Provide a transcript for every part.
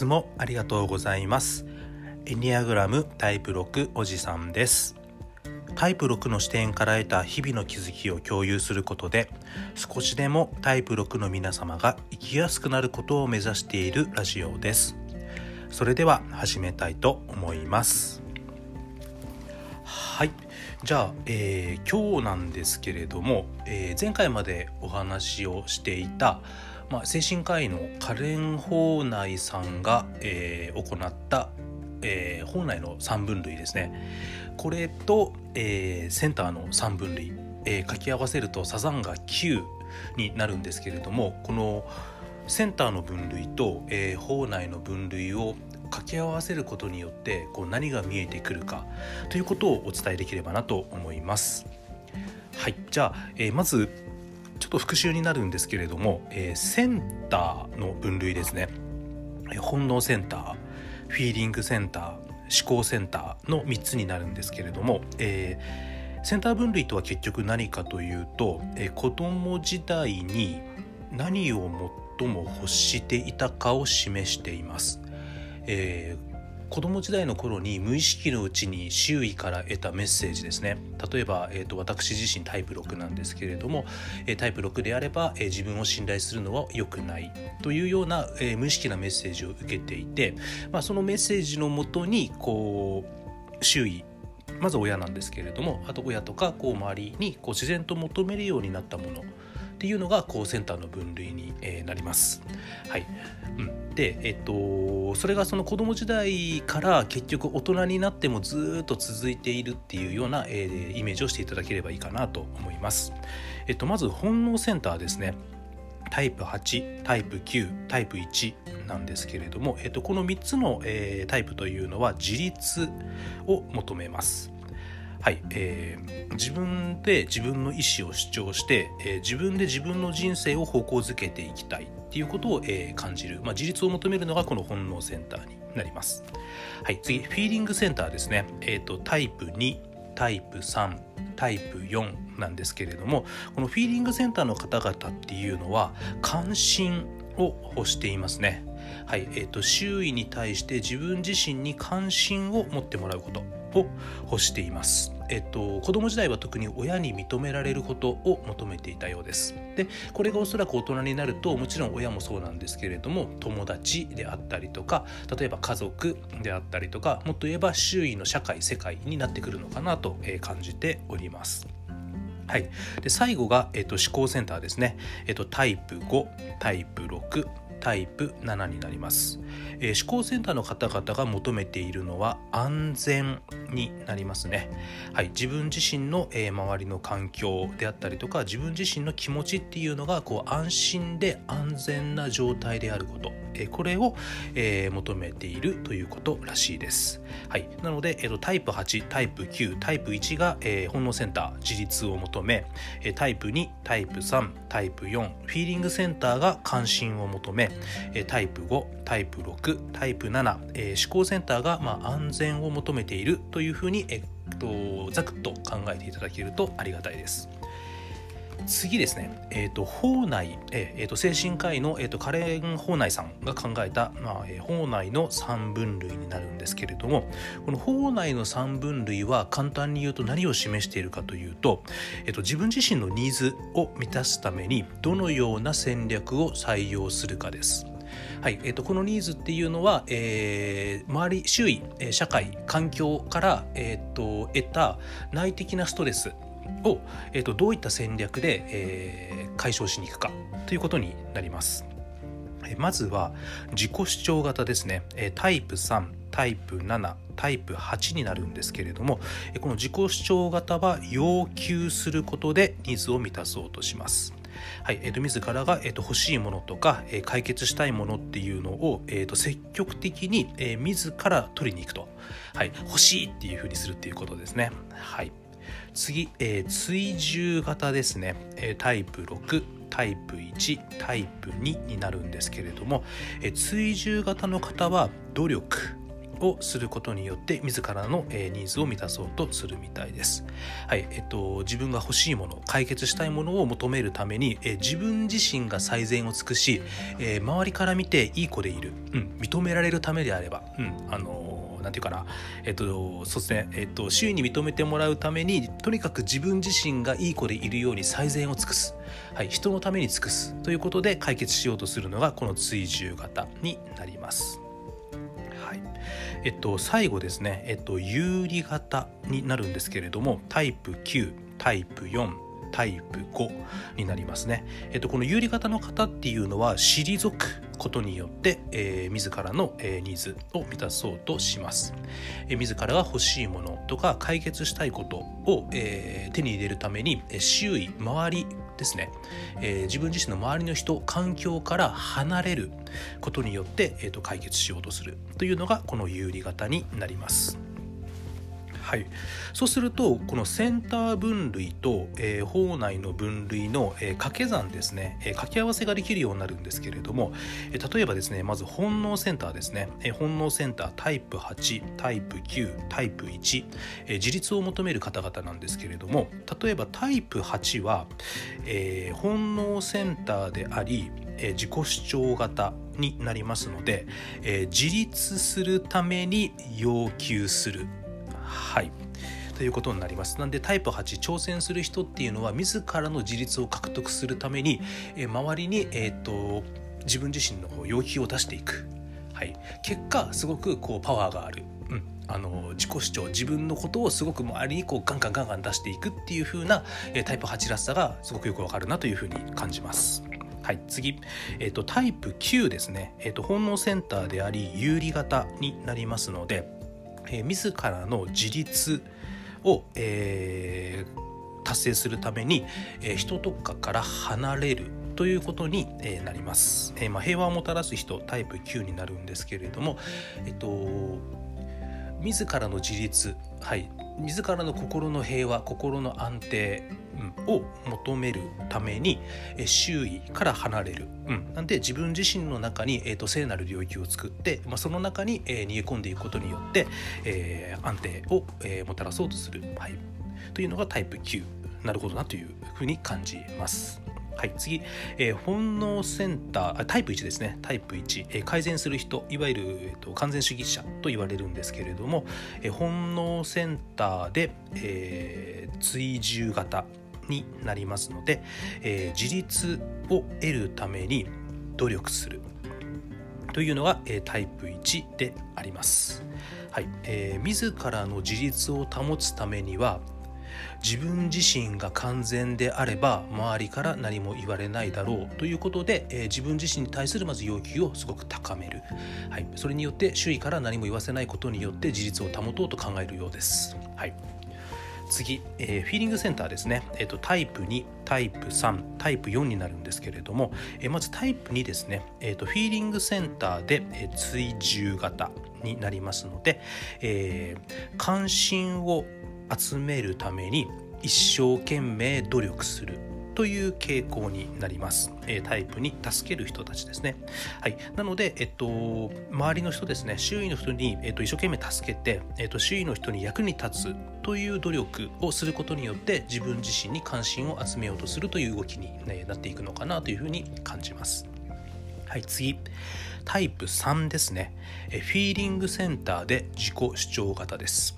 つもありがとうございます。エニアグラムタイプ6おじさんです。タイプ6の視点から得た日々の気づきを共有することで少しでもタイプ6の皆様が生きやすくなることを目指しているラジオです。それでは始めたいと思います。はい。じゃあ、えー、今日なんですけれども、えー、前回までお話をしていた、まあ、精神科医のカレン・ホーナイさんが、えー、行った、えー、ホーナイの3分類ですねこれと、えー、センターの3分類、えー、書き合わせるとサザンが9になるんですけれどもこのセンターの分類と、えー、ホーナイの分類を掛け合わせることによってこう何が見えてくるかということをお伝えできればなと思います。はいじゃあ、えー、まずちょっと復習になるんですけれども、えー、センターの分類ですね本能センターフィーリングセンター思考センターの3つになるんですけれども、えー、センター分類とは結局何かというと、えー、子供時代に何を最も欲していたかを示しています。えー子供時代の頃に無意識のうちに周囲から得たメッセージですね。例えば、えーと、私自身タイプ6なんですけれども、えー、タイプ6であれば、えー、自分を信頼するのは良くない。というような、えー、無意識なメッセージを受けていて、まあ、そのメッセージのもとにこう周囲まず親なんですけれどもあと親とかこう周りにこう自然と求めるようになったもの。っていうのがこうセンターの分類に、えー、なります。はい、うん、で、えっと、それがその子供時代から結局大人になってもずっと続いているっていうような、えー、イメージをしていただければいいかなと思います。えっと、まず本能センターですね。タイプ8タイプ9タイプ1なんですけれども、えっと、この3つの、えー、タイプというのは自立を求めます。はい、えー、自分で自分の意思を主張して、えー、自分で自分の人生を方向づけていきたいっていうことを、えー、感じる、まあ、自立を求めるのがこの本能センターになります。はい、次フィーリングセンターですね、えーと、タイプ2タイプ3タイプ4なんですけれどもこのフィーリングセンターの方々っていうのは関心を欲していますね。はいえーと周囲に対して自分自身に関心を持ってもらうことを欲しています。えっと、子供時代は特に親に認められることを求めていたようです。でこれがおそらく大人になるともちろん親もそうなんですけれども友達であったりとか例えば家族であったりとかもっと言えば周囲の社会世界になってくるのかなと感じております。はい、で最後が、えっと、思考センターですね、えっと、タイプ5タイプ6タイプ7になります、えー、思考センターの方々が求めているのは安全になりますね、はい、自分自身の、えー、周りの環境であったりとか自分自身の気持ちっていうのがこう安心で安全な状態であること、えー、これを、えー、求めているということらしいです、はい、なので、えー、タイプ8タイプ9タイプ1が、えー、本能センター自立を求めタイプ2タイプ3タイプ4フィーリングセンターが関心を求めタイプ5タイプ6タイプ7、えー、思考センターが、まあ、安全を求めているとというふうに、えっと、ざくっと考えていただけるとありがたいです。次ですね、えーと、法内、えーと、精神科医の、えーと、カレン・法内さんが考えた、まあえー、法内の3分類になるんですけれどもこの法内の3分類は簡単に言うと何を示しているかというと,、えー、と自分自身のニーズを満たすためにどのような戦略を採用するかです。はいえー、とこのニーズっていうのは、えー、周り周囲社会環境から、えー、と得た内的なストレスを、えーと、どういった戦略で、えー、解消しに行くかということになります。まずは自己主張型ですねタイプ3タイプ7タイプ8になるんですけれどもこの自己主張型は要求することでニーズを満たそうとします。はいえーと、自らが、えーと、欲しいものとか、えー、解決したいものっていうのを、えーと、積極的に、えー、自ら取りに行くと、はい、欲しいっていうふうにするっていうことですね。はい。次、えー、追従型ですね、えー、タイプ6タイプ1タイプ2になるんですけれども、えー、追従型の方は努力。をすることによって自らの、え、ニーズを満たそうとするみたいです。はいえっと、自分が欲しいもの解決したいものを求めるために、え、自分自身が最善を尽くし、え、周りから見ていい子でいる、うん、認められるためであれば、うん、あのなんていうかな、えっと、そうですね、えっと、周囲に認めてもらうために、とにかく自分自身がいい子でいるように最善を尽くす。はい、人のために尽くすということで解決しようとするのがこの追従型になります。はい、えっと最後ですね、えっと有利型になるんですけれどもタイプ9タイプ4タイプ5になりますね。えっと、この有利型の方っていうのは退くことによって、えー、自らの、えー、ニーズを満たそうとします。えー、自らが欲しいものとか解決したいことを、えー、手に入れるために、えー、周囲周りですね、えー、自分自身の周りの人環境から離れることによって、えーと解決しようとするというのがこの有利型になります。はい、そうするとこのセンター分類と、えー、内の分類の、えー、掛け算ですね、えー、掛け合わせができるようになるんですけれども、えー、例えばですねまず本能センターですね、えー、本能センタータイプ8タイプ9タイプ1、えー、自立を求める方々なんですけれども例えばタイプ8は、えー、本能センターでありえ自己主張型になりますので、えー、自立するために要求する。はい。ということになります。なんでタイプ8挑戦する人っていうのは自らの自立を獲得するために、え周りに、えーと、自分自身の要求を出していく、はい、結果すごくこうパワーがある、うん、あの自己主張自分のことをすごく周りにこうガンガンガンガン出していくっていう風な、えタイプ8らしさがすごくよくわかるなというふうに感じます。はい、次、えーと、タイプ9ですね、えーと本能センターであり有利型になりますので、えー、自らの自立を、えー、達成するために、えー、人とかから離れるということになります、えーまあ、平和をもたらす人タイプ9になるんですけれども、えっと、自らの自立、はい、自らの心の平和心の安定うんを求めるためにえ周囲から離れる、うん、なんで自分自身の中に、えーと、聖なる領域を作って、まあ、その中に、えー、逃げ込んでいくことによって、えー、安定を、えー、もたらそうとする、はい、というのがタイプ9なるほどなというふうに感じます。はい、次、えー、本能センタータイプ1ですね。タイプ1、えー、改善する人いわゆる、えーと、完全主義者と言われるんですけれども、えー、本能センターで、えー、追従型になりますので、え、自立を得るために努力する。というのが、え、タイプ1であります。はいえー、自らの自立を保つためには自分自身が完全であれば周りから何も言われないだろうということで、えー、自分自身に対するまず要求をすごく高める、はい、それによって周囲から何も言わせないことによって自立を保とうと考えるようです。はい。次、えー、フィーリングセンターですね、えーと、タイプ2タイプ3タイプ4になるんですけれども、えー、まずタイプ2ですね、えーと、フィーリングセンターで、えー、追従型になりますので、えー、関心を集めるために一生懸命努力するという傾向になります。えタイプに助ける人たちですね。はい。なので、えっと、周りの人ですね、周囲の人に、えっと、一生懸命助けて、えっと、周囲の人に役に立つという努力をすることによって自分自身に関心を集めようとするという動きに、ね、なっていくのかなというふうに感じます。はい、次。タイプ3ですね。えフィーリングセンターで自己主張型です。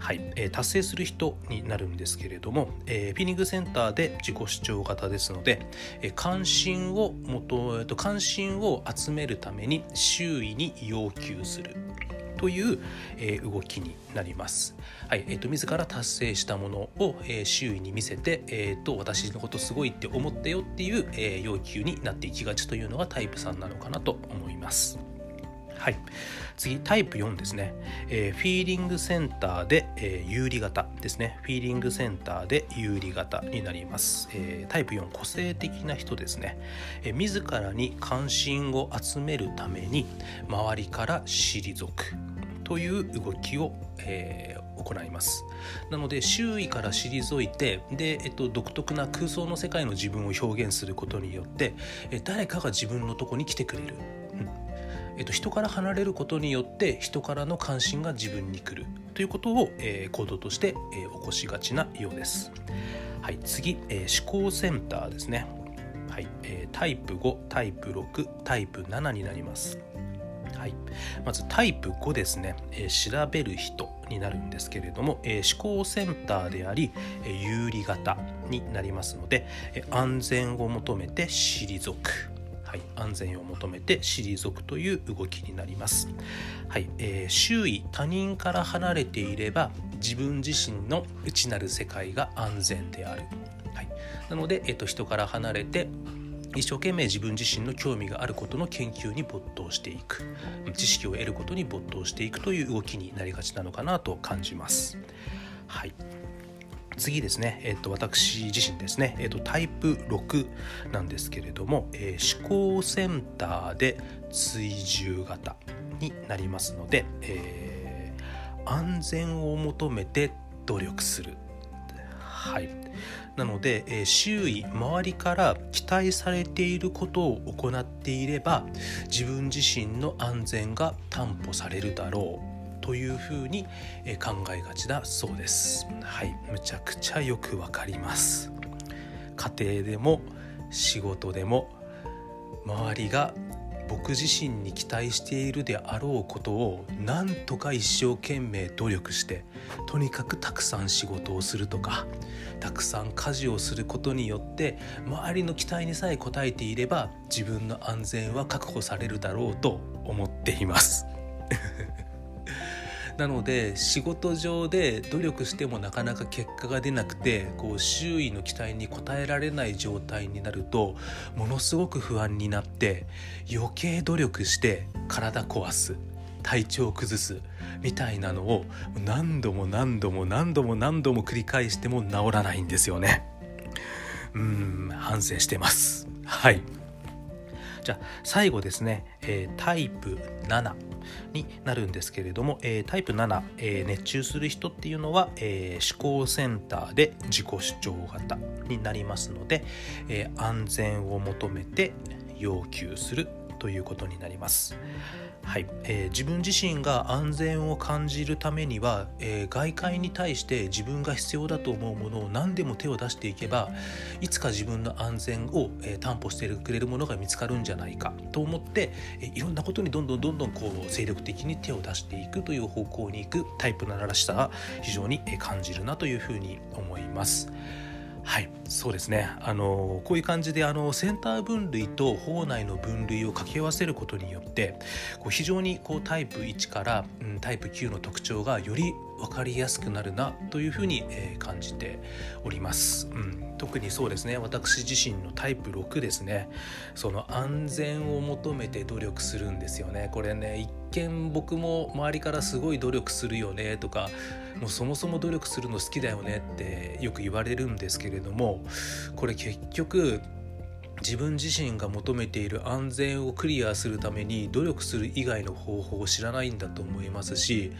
はい、えー、達成する人になるんですけれども、え、フィーリングセンターで自己主張型ですので、え、関心を元、えーと、関心を集めるために周囲に要求するという、えー、動きになります。はいえーと、自ら達成したものを、えー、周囲に見せて、えーと、私のことすごいって思ってよっていう、えー、要求になっていきがちというのがタイプ3なのかなと思います。はい、次タイプ4ですね、えー、フィーリングセンターで、えー、有利型ですね。フィーリングセンターで有利型になります、えー、タイプ4個性的な人ですね、えー、自らに関心を集めるために周りから退く。という動きを、えー、行いますなので周囲から退いてで、えっと、独特な空想の世界の自分を表現することによって、え誰かが自分のとこに来てくれる、うんえっと、人から離れることによって人からの関心が自分に来るということを、えー、行動として、えー、起こしがちなようです。はい、次、えー、思考センターですね。はい、えー、タイプ5、タイプ6、タイプ7になります。はい、まずタイプ5ですね、えー、調べる人になるんですけれども、えー、思考センターであり、えー、有利型になりますので、え、安全を求めて退く。はい、安全を求めて退くという動きになります、はい。えー、周囲他人から離れていれば自分自身の内なる世界が安全である、はい、なので、えーと、人から離れて一生懸命自分自身の興味があることの研究に没頭していく知識を得ることに没頭していくという動きになりがちなのかなと感じます。はい次ですね、えーと、私自身ですね、えーと、タイプ6なんですけれども、えー、思考センターで追従型になりますので、えー、安全を求めて努力する。はい。なので、えー、周囲周りから期待されていることを行っていれば自分自身の安全が担保されるだろうというふうに考えがちだそうです。はい。むちゃくちゃよくわかります。家庭でも仕事でも周りが僕自身に期待しているであろうことをなんとか一生懸命努力してとにかくたくさん仕事をするとかたくさん家事をすることによって周りの期待にさえ応えていれば自分の安全は確保されるだろうと思っています。なので仕事上で努力してもなかなか結果が出なくてこう周囲の期待に応えられない状態になるとものすごく不安になって余計努力して体壊す体調を崩すみたいなのを何度も何度も何度も何度も繰り返しても治らないんですよね。うん反省してます。はいじゃあ最後ですね、えー、タイプ7になるんですけれども、えー、タイプ7、えー、熱中する人っていうのは、え思考センターで自己主張型になりますので、え安全を求めて要求するということになります。はいえー、自分自身が安全を感じるためには、えー、外界に対して自分が必要だと思うものを何でも手を出していけばいつか自分の安全を、えー、担保してくれるものが見つかるんじゃないかと思って、えいろんなことにどんどんどんどんこう精力的に手を出していくという方向に行くタイプならしさは非常に感じるなというふうに思います。はいそうですね。あのこういう感じであのセンター分類と法内の分類を掛け合わせることによってこう非常にこうタイプ1から、うん、タイプ9の特徴がより分かりやすくなるなというふうに、え、感じております、うん、特にそうですね。私自身のタイプ6ですね。その安全を求めて努力するんですよね。これね一見僕も周りからすごい努力するよね。とかもうそもそも努力するの好きだよねってよく言われるんですけれどもこれ結局自分自身が求めている安全をクリアするために努力する以外の方法を知らないんだと思いますし、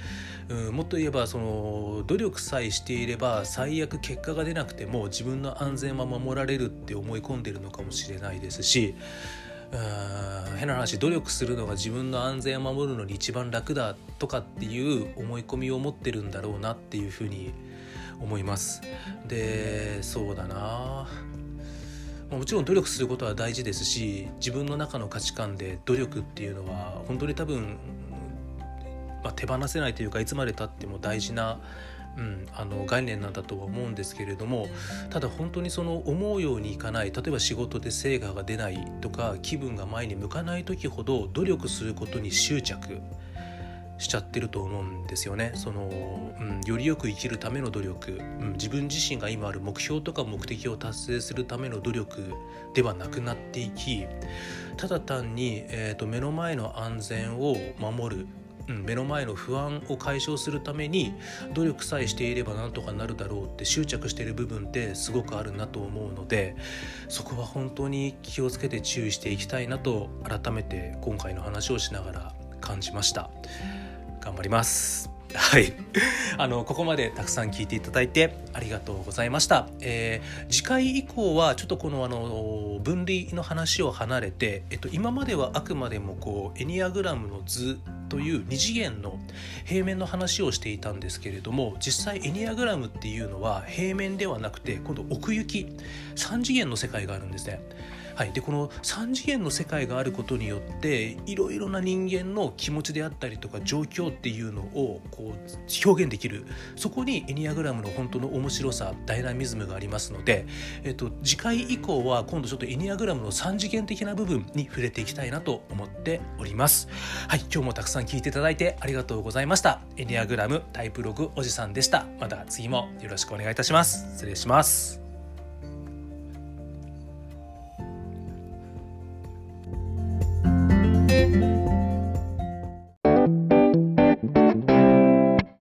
うん、もっと言えばその努力さえしていれば最悪結果が出なくても自分の安全は守られるって思い込んでるのかもしれないですしうん変な話努力するのが自分の安全を守るのに一番楽だとかっていう思い込みを持ってるんだろうなっていうふうに思います。でそうだなもちろん努力することは大事ですし自分の中の価値観で努力っていうのは本当に多分、まあ、手放せないというかいつまでたっても大事な、うん、あの概念なんだとは思うんですけれどもただ本当にその思うようにいかない例えば仕事で成果が出ないとか気分が前に向かない時ほど努力することに執着。しちゃってると思うんですよね。その、うん、よりよく生きるための努力、うん、自分自身が今ある目標とか目的を達成するための努力ではなくなっていきただ単に、えーと、目の前の安全を守る。うん、目の前の不安を解消するために努力さえしていればなんとかなるだろうって執着している部分ってすごくあるなと思うのでそこは本当に気をつけて注意していきたいなと改めて今回の話をしながら感じました。頑張りますはい。あの、ここまでたくさん聞いていただいてありがとうございました。えー、次回以降はちょっとこのあの、分離の話を離れて、えっと、今まではあくまでもこう、エニアグラムの図という2次元の平面の話をしていたんですけれども実際エニアグラムっていうのは平面ではなくて今度奥行き3次元の世界があるんですね。はい、でこの3次元の世界があることによっていろいろな人間の気持ちであったりとか状況っていうのをこう表現できるそこにエニアグラムの本当の面白さダイナミズムがありますので、えっと、次回以降は今度ちょっとエニアグラムの3次元的な部分に触れていきたいなと思っております。はい今日もたくさん聞いていただいてありがとうございました。エニアグラムタイプ6おじさんでした。また次もよろしくお願いいたします。失礼します。